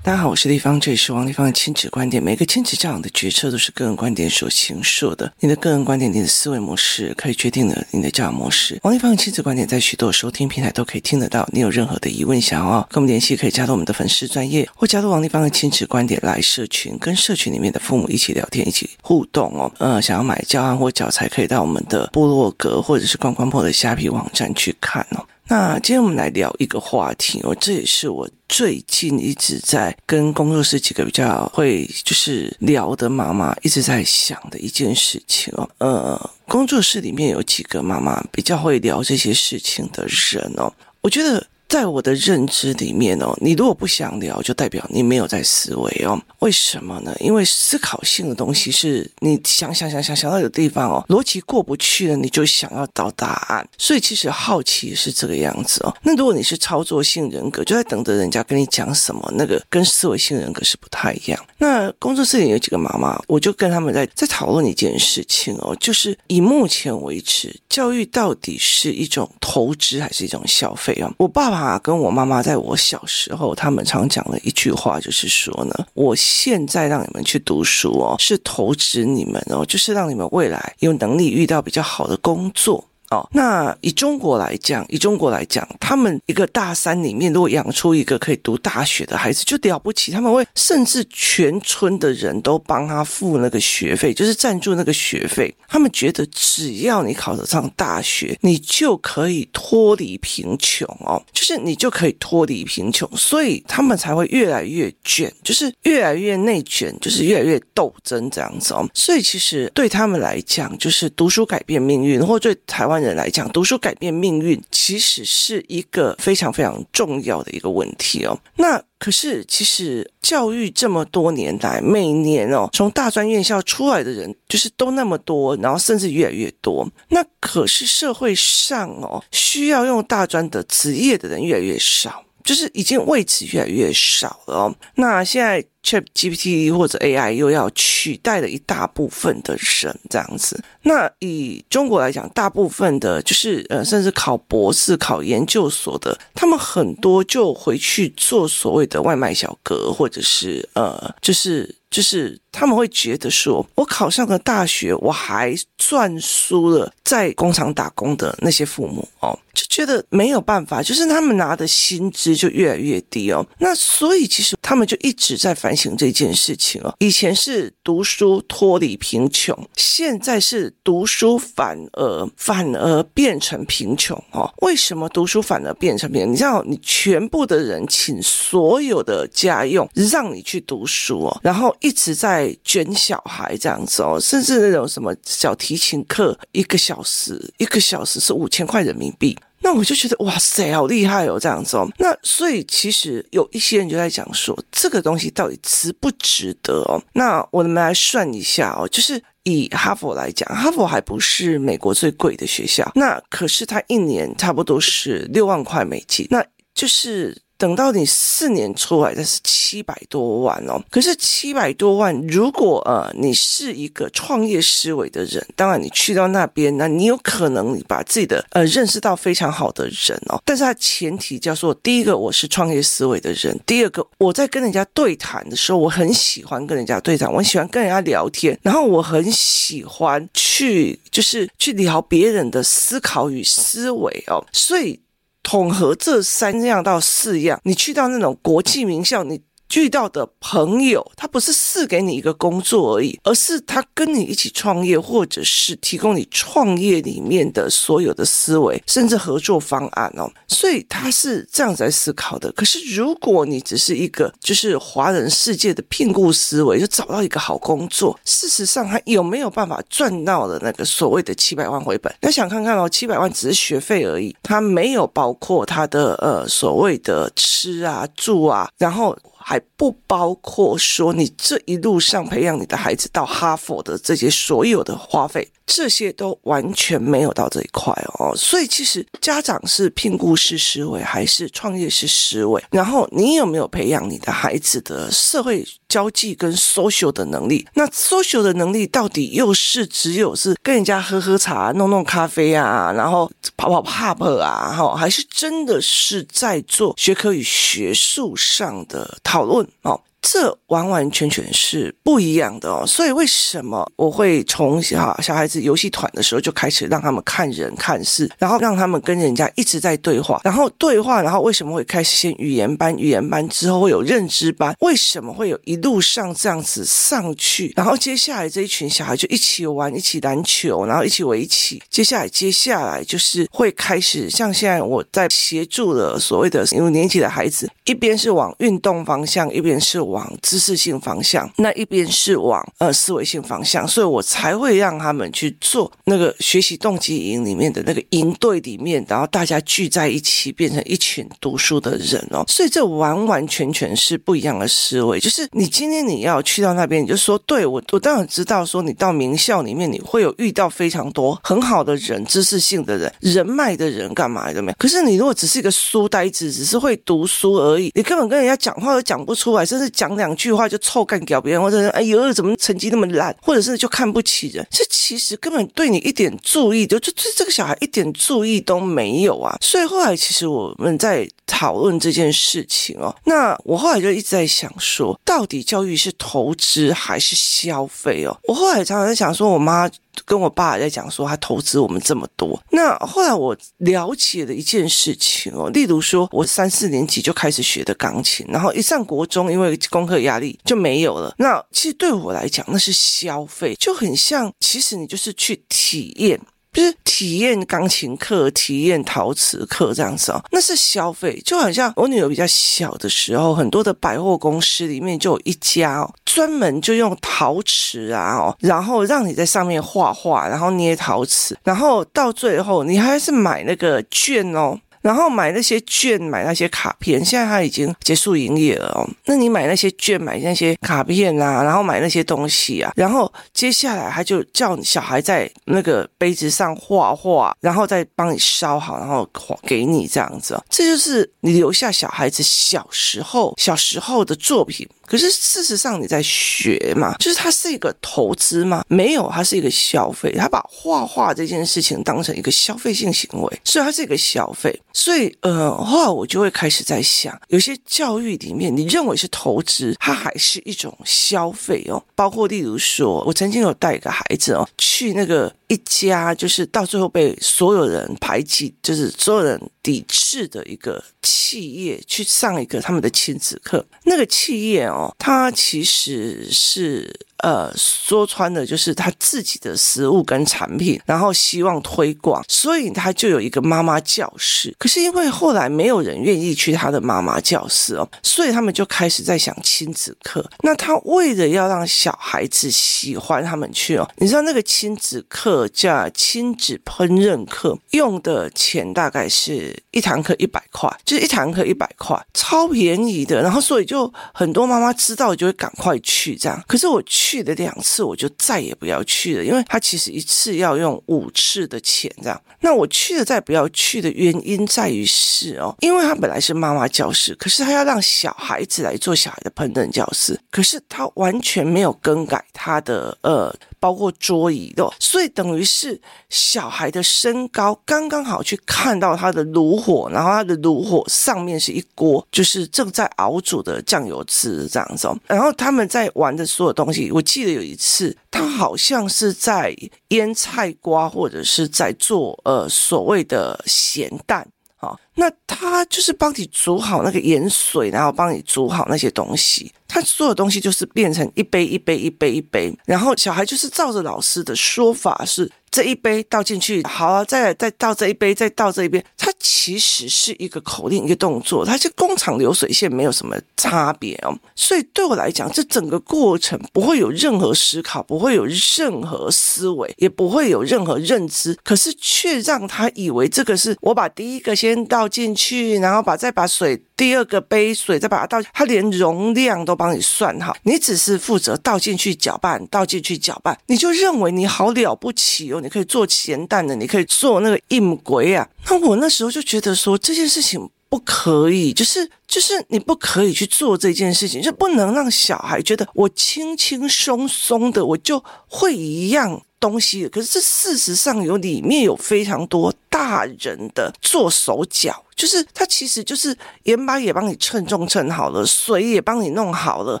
大家好，我是丽芳，这里是王丽芳的亲子观点。每个亲子教养的决策都是个人观点所形塑的。你的个人观点，你的思维模式，可以决定了你的教养模式。王丽芳的亲子观点在许多收听平台都可以听得到。你有任何的疑问想要跟我们联系，可以加入我们的粉丝专业，或加入王丽芳的亲子观点来社群，跟社群里面的父母一起聊天，一起互动哦。呃，想要买教案或教材，可以到我们的部落格或者是关关破的虾皮网站去看哦。那今天我们来聊一个话题哦，这也是我最近一直在跟工作室几个比较会就是聊的妈妈一直在想的一件事情哦。呃，工作室里面有几个妈妈比较会聊这些事情的人哦，我觉得。在我的认知里面哦，你如果不想聊，就代表你没有在思维哦。为什么呢？因为思考性的东西是你想想想想想到有地方哦，逻辑过不去了，你就想要找答案。所以其实好奇是这个样子哦。那如果你是操作性人格，就在等着人家跟你讲什么，那个跟思维性人格是不太一样。那工作室里有几个妈妈，我就跟他们在在讨论一件事情哦，就是以目前为止，教育到底是一种投资还是一种消费啊？我爸爸。跟我妈妈在我小时候，他们常讲的一句话就是说呢，我现在让你们去读书哦，是投资你们哦，就是让你们未来有能力遇到比较好的工作。哦，那以中国来讲，以中国来讲，他们一个大山里面，如果养出一个可以读大学的孩子，就了不起。他们会甚至全村的人都帮他付那个学费，就是赞助那个学费。他们觉得只要你考得上大学，你就可以脱离贫穷哦，就是你就可以脱离贫穷，所以他们才会越来越卷，就是越来越内卷，就是越来越斗争这样子哦。所以其实对他们来讲，就是读书改变命运，或者对台湾。人来讲，读书改变命运，其实是一个非常非常重要的一个问题哦。那可是，其实教育这么多年来，每年哦，从大专院校出来的人就是都那么多，然后甚至越来越多。那可是社会上哦，需要用大专的职业的人越来越少，就是已经位置越来越少了哦。那现在。ChatGPT 或者 AI 又要取代了一大部分的人，这样子。那以中国来讲，大部分的，就是呃，甚至考博士、考研究所的，他们很多就回去做所谓的外卖小哥，或者是呃，就是。就是他们会觉得说，我考上了大学，我还算输了在工厂打工的那些父母哦，就觉得没有办法，就是他们拿的薪资就越来越低哦。那所以其实他们就一直在反省这件事情哦。以前是读书脱离贫穷，现在是读书反而反而变成贫穷哦。为什么读书反而变成贫穷？你知道，你全部的人请所有的家用让你去读书哦，然后。一直在卷小孩这样子哦，甚至那种什么小提琴课，一个小时一个小时是五千块人民币，那我就觉得哇塞，好厉害哦，这样子哦。那所以其实有一些人就在讲说，这个东西到底值不值得哦？那我们来算一下哦，就是以哈佛来讲，哈佛还不是美国最贵的学校，那可是它一年差不多是六万块美金，那就是。等到你四年出来，那是七百多万哦。可是七百多万，如果呃你是一个创业思维的人，当然你去到那边，那你有可能你把自己的呃认识到非常好的人哦。但是它前提叫做，第一个我是创业思维的人，第二个我在跟人家对谈的时候，我很喜欢跟人家对谈，我喜欢跟人家聊天，然后我很喜欢去就是去聊别人的思考与思维哦，所以。统合这三样到四样，你去到那种国际名校，你。遇到的朋友，他不是赐给你一个工作而已，而是他跟你一起创业，或者是提供你创业里面的所有的思维，甚至合作方案哦。所以他是这样子来思考的。可是如果你只是一个就是华人世界的聘雇思维，就找到一个好工作，事实上他有没有办法赚到了那个所谓的七百万回本？那想看看哦，七百万只是学费而已，他没有包括他的呃所谓的吃啊住啊，然后。还不包括说你这一路上培养你的孩子到哈佛的这些所有的花费。这些都完全没有到这一块哦，所以其实家长是聘雇式思维还是创业式思维？然后你有没有培养你的孩子的社会交际跟 social 的能力？那 social 的能力到底又是只有是跟人家喝喝茶、弄弄咖啡啊，然后跑跑 pub 啊，哈，还是真的是在做学科与学术上的讨论哦？这完完全全是不一样的哦，所以为什么我会从小小孩子游戏团的时候就开始让他们看人看事，然后让他们跟人家一直在对话，然后对话，然后为什么会开始先语言班，语言班之后会有认知班，为什么会有一路上这样子上去，然后接下来这一群小孩就一起玩，一起篮球，然后一起围棋，接下来接下来就是会开始像现在我在协助的所谓的五年级的孩子，一边是往运动方向，一边是。往往知识性方向，那一边是往呃思维性方向，所以我才会让他们去做那个学习动机营里面的那个营队里面，然后大家聚在一起变成一群读书的人哦，所以这完完全全是不一样的思维。就是你今天你要去到那边，你就说，对，我我当然知道说你到名校里面你会有遇到非常多很好的人，知识性的人，人脉的人干嘛的没有？可是你如果只是一个书呆子，只是会读书而已，你根本跟人家讲话都讲不出来，甚至。讲两句话就臭干掉别人，或者是哎呦怎么成绩那么烂，或者是就看不起人，这其实根本对你一点注意就就对这个小孩一点注意都没有啊。所以后来其实我们在讨论这件事情哦，那我后来就一直在想说，到底教育是投资还是消费哦？我后来常常在想说，我妈。跟我爸在讲说，他投资我们这么多。那后来我了解了一件事情哦，例如说，我三四年级就开始学的钢琴，然后一上国中，因为功课压力就没有了。那其实对我来讲，那是消费，就很像，其实你就是去体验。就是体验钢琴课、体验陶瓷课这样子哦，那是消费。就好像我女儿比较小的时候，很多的百货公司里面就有一家哦，专门就用陶瓷啊，然后让你在上面画画，然后捏陶瓷，然后到最后你还是买那个券哦。然后买那些券，买那些卡片，现在他已经结束营业了哦。那你买那些券，买那些卡片啊，然后买那些东西啊，然后接下来他就叫你小孩在那个杯子上画画，然后再帮你烧好，然后给你这样子哦。这就是你留下小孩子小时候小时候的作品。可是事实上你在学嘛，就是它是一个投资嘛？没有，它是一个消费。他把画画这件事情当成一个消费性行为，所以它是一个消费。所以，呃，后来我就会开始在想，有些教育里面，你认为是投资，它还是一种消费哦。包括例如说，我曾经有带一个孩子哦，去那个一家，就是到最后被所有人排挤，就是所有人抵制的一个企业，去上一个他们的亲子课。那个企业哦，它其实是。呃，说穿了就是他自己的食物跟产品，然后希望推广，所以他就有一个妈妈教室。可是因为后来没有人愿意去他的妈妈教室哦，所以他们就开始在想亲子课。那他为了要让小孩子喜欢他们去哦，你知道那个亲子课叫亲子烹饪课，用的钱大概是一堂课一百块，就是一堂课一百块，超便宜的。然后所以就很多妈妈知道就会赶快去这样。可是我去。去了两次，我就再也不要去了，因为他其实一次要用五次的钱这样。那我去了再不要去的原因在于是哦，因为他本来是妈妈教室，可是他要让小孩子来做小孩的烹饪教室，可是他完全没有更改他的呃。包括桌椅的，所以等于是小孩的身高刚刚好去看到他的炉火，然后他的炉火上面是一锅，就是正在熬煮的酱油汁这样子。然后他们在玩的所有东西，我记得有一次，他好像是在腌菜瓜，或者是在做呃所谓的咸蛋。好，那他就是帮你煮好那个盐水，然后帮你煮好那些东西。他所有东西就是变成一杯一杯一杯一杯，然后小孩就是照着老师的说法是。这一杯倒进去，好啊，再再倒这一杯，再倒这一杯。它其实是一个口令，一个动作，它是工厂流水线，没有什么差别哦。所以对我来讲，这整个过程不会有任何思考，不会有任何思维，也不会有任何认知。可是却让他以为这个是我把第一个先倒进去，然后把再把水第二个杯水再把它倒，它连容量都帮你算好，你只是负责倒进去搅拌，倒进去搅拌，你就认为你好了不起哦，你可以做咸蛋的，你可以做那个硬鬼啊。那我那时候就觉得说这件事情。不可以，就是就是你不可以去做这件事情，就不能让小孩觉得我轻轻松松的我就会一样东西。可是这事实上有里面有非常多大人的做手脚。就是他其实就是盐巴也帮你称重称好了，水也帮你弄好了，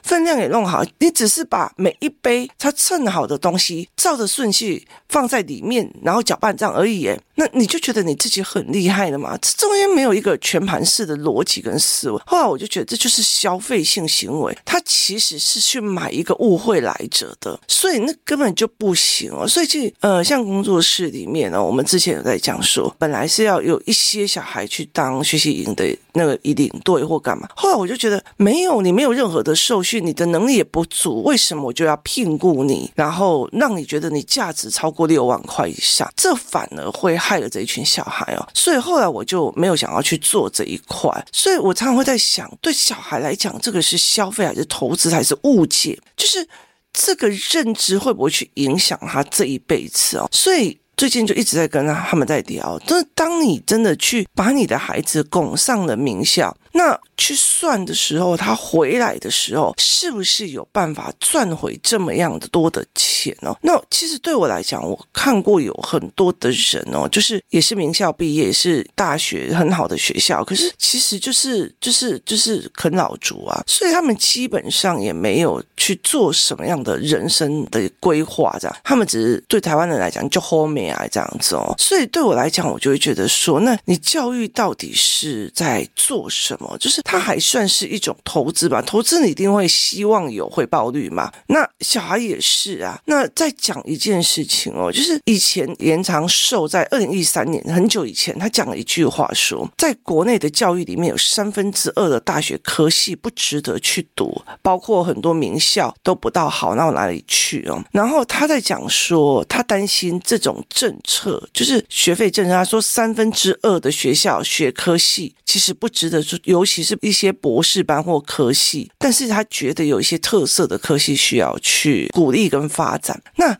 分量也弄好，你只是把每一杯他称好的东西照着顺序放在里面，然后搅拌这样而已。哎，那你就觉得你自己很厉害了嘛？这中间没有一个全盘式的逻辑跟思维。后来我就觉得这就是消费性行为，他其实是去买一个误会来者的，所以那根本就不行哦。所以这呃，像工作室里面呢，我们之前有在讲说，本来是要有一些小孩去当。当学习营的那个一领队或干嘛，后来我就觉得没有，你没有任何的受训，你的能力也不足，为什么我就要聘雇你，然后让你觉得你价值超过六万块以上？这反而会害了这一群小孩哦。所以后来我就没有想要去做这一块。所以我常常会在想，对小孩来讲，这个是消费还是投资还是误解？就是这个认知会不会去影响他这一辈子哦？所以。最近就一直在跟他们在聊，就是当你真的去把你的孩子拱上了名校，那去算的时候，他回来的时候，是不是有办法赚回这么样的多的钱？哦？那其实对我来讲，我看过有很多的人哦，就是也是名校毕业，也是大学很好的学校，可是其实就是就是就是啃老族啊，所以他们基本上也没有去做什么样的人生的规划，这样，他们只是对台湾人来讲就 home 啊。这样子哦，所以对我来讲，我就会觉得说，那你教育到底是在做什么？就是它还算是一种投资吧？投资你一定会希望有回报率嘛？那小孩也是啊。那再讲一件事情哦，就是以前延长寿在二零一三年很久以前，他讲了一句话说，在国内的教育里面有三分之二的大学科系不值得去读，包括很多名校都不到好到哪里去哦。然后他在讲说，他担心这种。政策就是学费政策，他说三分之二的学校学科系其实不值得，尤其是一些博士班或科系，但是他觉得有一些特色的科系需要去鼓励跟发那。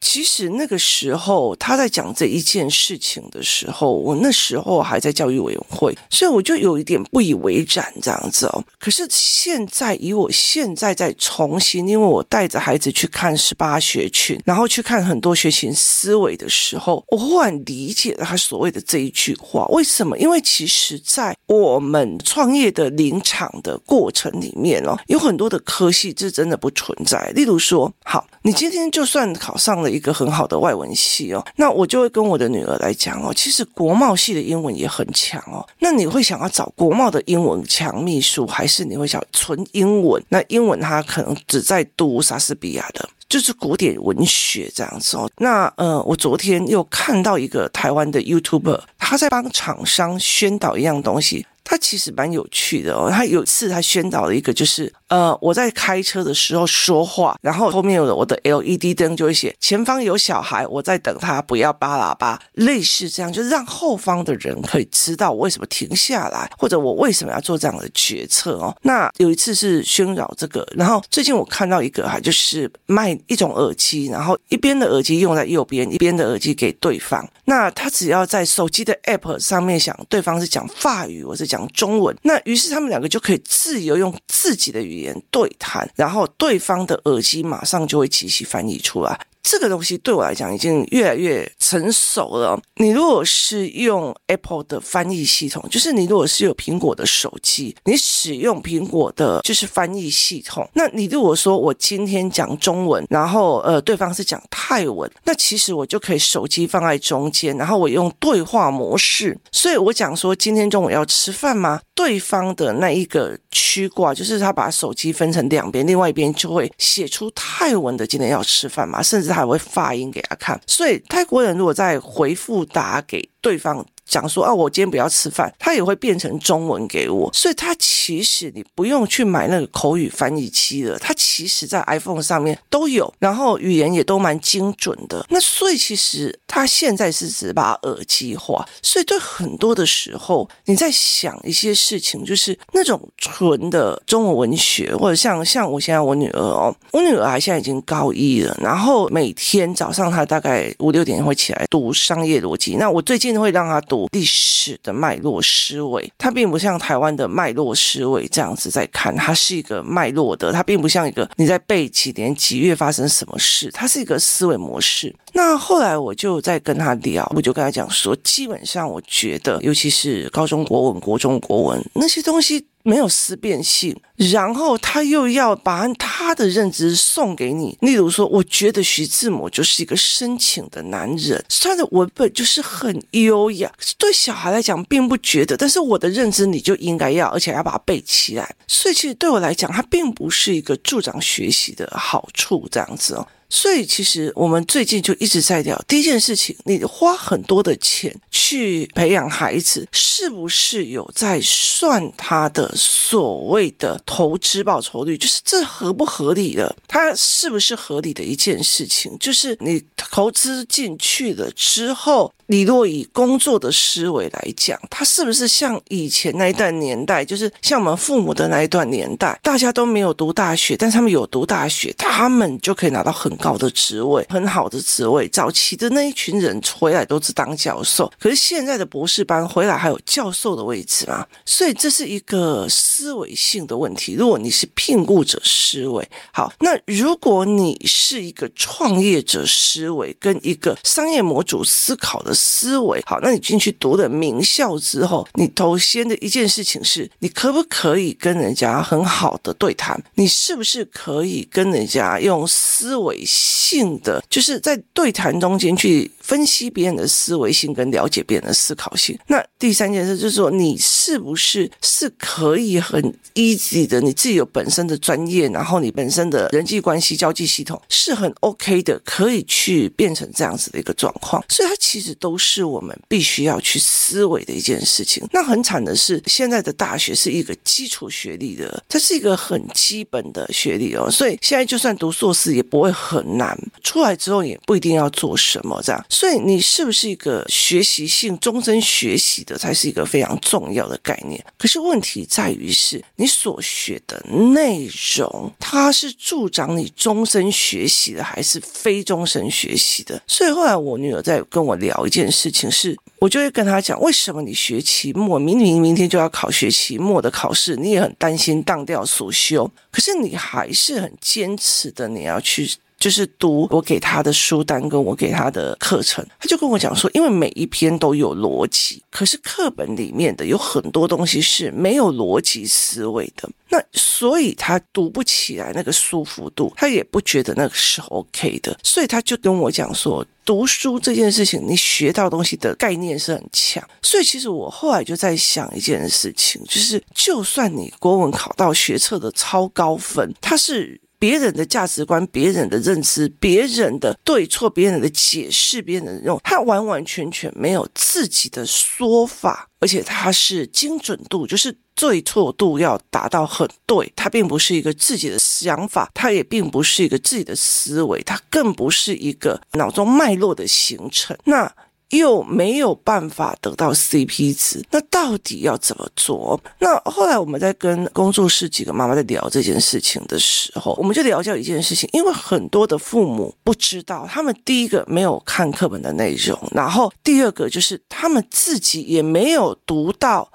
其实那个时候他在讲这一件事情的时候，我那时候还在教育委员会，所以我就有一点不以为然这样子哦。可是现在以我现在在重新，因为我带着孩子去看十八学群，然后去看很多学群思维的时候，我忽然理解了他所谓的这一句话。为什么？因为其实，在我们创业的临场的过程里面哦，有很多的科系是真的不存在。例如说，好，你今天就算考上了。一个很好的外文系哦，那我就会跟我的女儿来讲哦，其实国贸系的英文也很强哦。那你会想要找国贸的英文强秘书，还是你会想纯英文？那英文他可能只在读莎士比亚的，就是古典文学这样子哦。那呃，我昨天又看到一个台湾的 YouTuber，他在帮厂商宣导一样东西。他其实蛮有趣的哦。他有一次他宣导了一个，就是呃，我在开车的时候说话，然后后面有我的 LED 灯就会写前方有小孩，我在等他，不要扒喇叭，类似这样，就是让后方的人可以知道我为什么停下来，或者我为什么要做这样的决策哦。那有一次是宣导这个，然后最近我看到一个哈，就是卖一种耳机，然后一边的耳机用在右边，一边的耳机给对方。那他只要在手机的 App 上面想对方是讲法语，我是讲。讲中文，那于是他们两个就可以自由用自己的语言对谈，然后对方的耳机马上就会即时翻译出来。这个东西对我来讲已经越来越成熟了。你如果是用 Apple 的翻译系统，就是你如果是有苹果的手机，你使用苹果的就是翻译系统。那你如果说我今天讲中文，然后呃对方是讲泰文，那其实我就可以手机放在中间，然后我用对话模式。所以我讲说今天中午要吃饭吗？对方的那一个区挂就是他把手机分成两边，另外一边就会写出泰文的今天要吃饭嘛？甚至还会发音给他看，所以泰国人如果在回复打给对方。讲说啊，我今天不要吃饭，他也会变成中文给我。所以他其实你不用去买那个口语翻译器了，他其实在 iPhone 上面都有，然后语言也都蛮精准的。那所以其实他现在是只把耳机化，所以对很多的时候你在想一些事情，就是那种纯的中文文学，或者像像我现在我女儿哦，我女儿现在已经高一了，然后每天早上她大概五六点会起来读商业逻辑。那我最近会让她读历史的脉络思维，它并不像台湾的脉络思维这样子在看，它是一个脉络的，它并不像一个你在背几年几月发生什么事，它是一个思维模式。那后来我就在跟他聊，我就跟他讲说，基本上我觉得，尤其是高中国文、国中国文那些东西。没有思辨性，然后他又要把他的认知送给你。例如说，我觉得徐志摩就是一个深情的男人，他的文本就是很优雅。对小孩来讲，并不觉得，但是我的认知你就应该要，而且要把它背起来。所以，其实对我来讲，它并不是一个助长学习的好处，这样子哦。所以，其实我们最近就一直在聊第一件事情：你花很多的钱去培养孩子，是不是有在算他的所谓的投资报酬率？就是这合不合理的？它是不是合理的一件事情？就是你投资进去了之后。你若以工作的思维来讲，他是不是像以前那一段年代，就是像我们父母的那一段年代，大家都没有读大学，但他们有读大学，他们就可以拿到很高的职位，很好的职位。早期的那一群人回来都是当教授，可是现在的博士班回来还有教授的位置吗？所以这是一个思维性的问题。如果你是聘雇者思维，好，那如果你是一个创业者思维，跟一个商业模组思考的。思维好，那你进去读了名校之后，你头先的一件事情是，你可不可以跟人家很好的对谈？你是不是可以跟人家用思维性的，就是在对谈中间去分析别人的思维性，跟了解别人的思考性？那第三件事就是说，你是不是是可以很 easy 的，你自己有本身的专业，然后你本身的人际关系交际系统是很 OK 的，可以去变成这样子的一个状况？所以它其实都。是我们必须要去思维的一件事情。那很惨的是，现在的大学是一个基础学历的，它是一个很基本的学历哦。所以现在就算读硕士也不会很难，出来之后也不一定要做什么这样。所以你是不是一个学习性终身学习的，才是一个非常重要的概念。可是问题在于是，你所学的内容，它是助长你终身学习的，还是非终身学习的？所以后来我女儿在跟我聊一件。事情是，我就会跟他讲，为什么你学期末明明明天就要考学期末的考试，你也很担心当掉所修，可是你还是很坚持的，你要去就是读我给他的书单跟我给他的课程。他就跟我讲说，因为每一篇都有逻辑，可是课本里面的有很多东西是没有逻辑思维的，那所以他读不起来那个舒服度，他也不觉得那个是 OK 的，所以他就跟我讲说。读书这件事情，你学到东西的概念是很强，所以其实我后来就在想一件事情，就是就算你国文考到学测的超高分，它是别人的价值观、别人的认知、别人的对错、别人的解释、别人的用，它完完全全没有自己的说法，而且它是精准度，就是。对错度要达到很对，它并不是一个自己的想法，它也并不是一个自己的思维，它更不是一个脑中脉络的形成，那又没有办法得到 CP 值，那到底要怎么做？那后来我们在跟工作室几个妈妈在聊这件事情的时候，我们就聊到一件事情，因为很多的父母不知道，他们第一个没有看课本的内容，然后第二个就是他们自己也没有读到。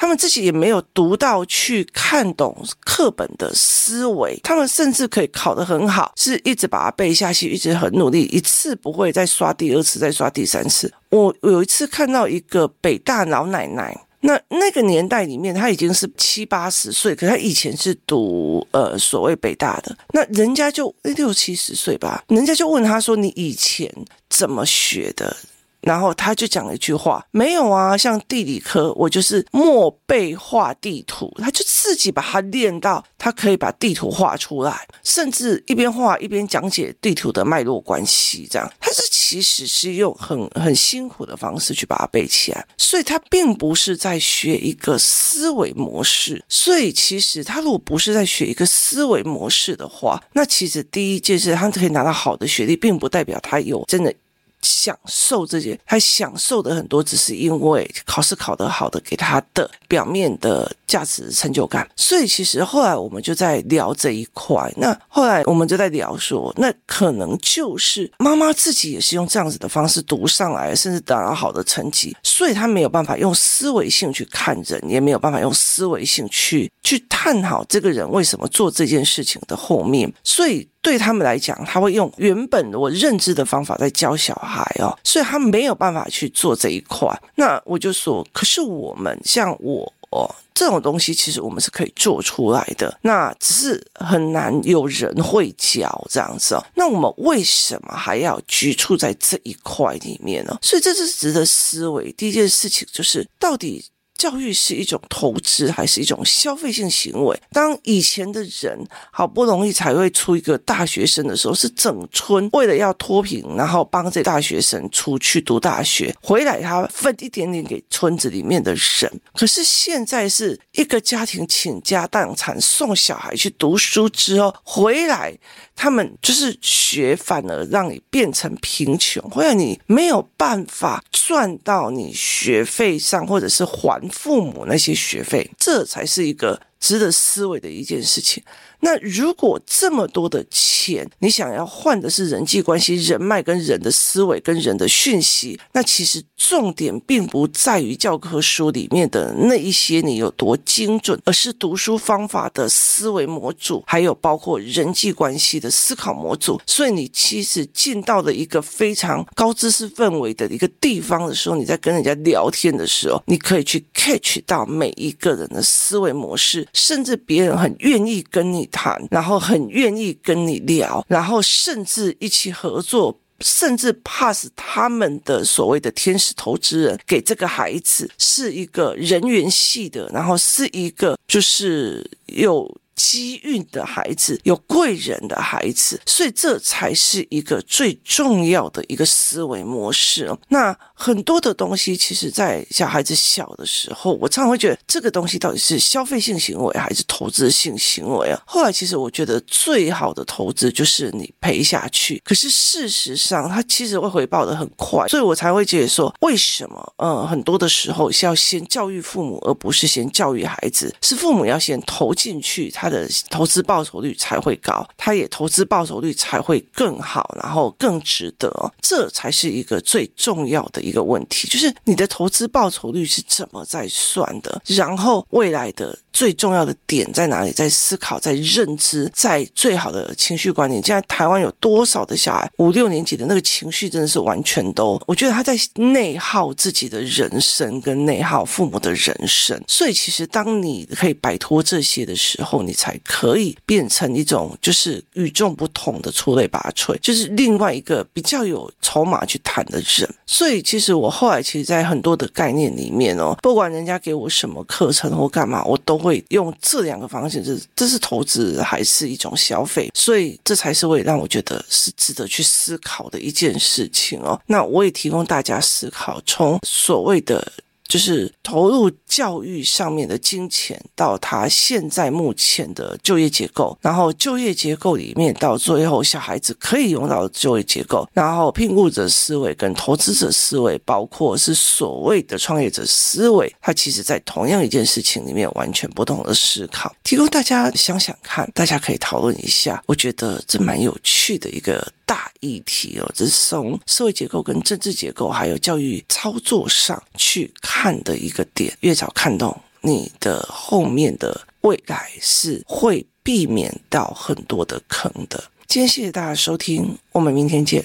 他们自己也没有读到去看懂课本的思维，他们甚至可以考得很好，是一直把它背下去，一直很努力，一次不会再刷第二次，再刷第三次。我有一次看到一个北大老奶奶，那那个年代里面，她已经是七八十岁，可她以前是读呃所谓北大的，那人家就六七十岁吧，人家就问她说：“你以前怎么学的？”然后他就讲了一句话：“没有啊，像地理科，我就是默背画地图，他就自己把它练到，他可以把地图画出来，甚至一边画一边讲解地图的脉络关系。这样，他是其实是用很很辛苦的方式去把它背起来，所以他并不是在学一个思维模式。所以其实他如果不是在学一个思维模式的话，那其实第一件事，他可以拿到好的学历，并不代表他有真的。”享受这些，他享受的很多，只是因为考试考得好的给他的表面的价值成就感。所以其实后来我们就在聊这一块。那后来我们就在聊说，那可能就是妈妈自己也是用这样子的方式读上来，甚至达到好的成绩，所以他没有办法用思维性去看人，也没有办法用思维性去去探讨这个人为什么做这件事情的后面，所以。对他们来讲，他会用原本我认知的方法在教小孩哦，所以他没有办法去做这一块。那我就说，可是我们像我哦，这种东西，其实我们是可以做出来的。那只是很难有人会教这样子哦。那我们为什么还要局促在这一块里面呢？所以这是值得思维。第一件事情就是，到底。教育是一种投资还是一种消费性行为？当以前的人好不容易才会出一个大学生的时候，是整村为了要脱贫，然后帮这大学生出去读大学，回来他分一点点给村子里面的人。可是现在是一个家庭倾家荡产送小孩去读书之后回来。他们就是学，反而让你变成贫穷，或者你没有办法赚到你学费上，或者是还父母那些学费，这才是一个值得思维的一件事情。那如果这么多的钱，你想要换的是人际关系、人脉跟人的思维跟人的讯息，那其实重点并不在于教科书里面的那一些你有多精准，而是读书方法的思维模组，还有包括人际关系的思考模组。所以你其实进到了一个非常高知识氛围的一个地方的时候，你在跟人家聊天的时候，你可以去 catch 到每一个人的思维模式，甚至别人很愿意跟你。谈，然后很愿意跟你聊，然后甚至一起合作，甚至 pass 他们的所谓的天使投资人给这个孩子，是一个人缘系的，然后是一个就是有。机运的孩子，有贵人的孩子，所以这才是一个最重要的一个思维模式。那很多的东西，其实，在小孩子小的时候，我常常会觉得这个东西到底是消费性行为还是投资性行为啊？后来，其实我觉得最好的投资就是你赔下去。可是事实上，它其实会回报得很快，所以我才会觉得说，为什么？嗯，很多的时候是要先教育父母，而不是先教育孩子，是父母要先投进去他。他的投资报酬率才会高，他也投资报酬率才会更好，然后更值得，这才是一个最重要的一个问题，就是你的投资报酬率是怎么在算的，然后未来的。最重要的点在哪里？在思考，在认知，在最好的情绪管理。现在台湾有多少的小孩五六年级的那个情绪真的是完全都，我觉得他在内耗自己的人生，跟内耗父母的人生。所以其实当你可以摆脱这些的时候，你才可以变成一种就是与众不同的出类拔萃，就是另外一个比较有筹码去谈的人。所以其实我后来其实，在很多的概念里面哦，不管人家给我什么课程或干嘛，我都会。会用这两个方向，这这是投资还是一种消费？所以这才是会让我觉得是值得去思考的一件事情哦。那我也提供大家思考，从所谓的。就是投入教育上面的金钱，到他现在目前的就业结构，然后就业结构里面到最后小孩子可以用到的就业结构，然后聘雇者思维跟投资者思维，包括是所谓的创业者思维，他其实在同样一件事情里面完全不同的思考，提供大家想想看，大家可以讨论一下，我觉得这蛮有趣的一个。大议题哦，这是从社会结构跟政治结构，还有教育操作上去看的一个点。越早看懂，你的后面的未来是会避免到很多的坑的。今天谢谢大家收听，我们明天见。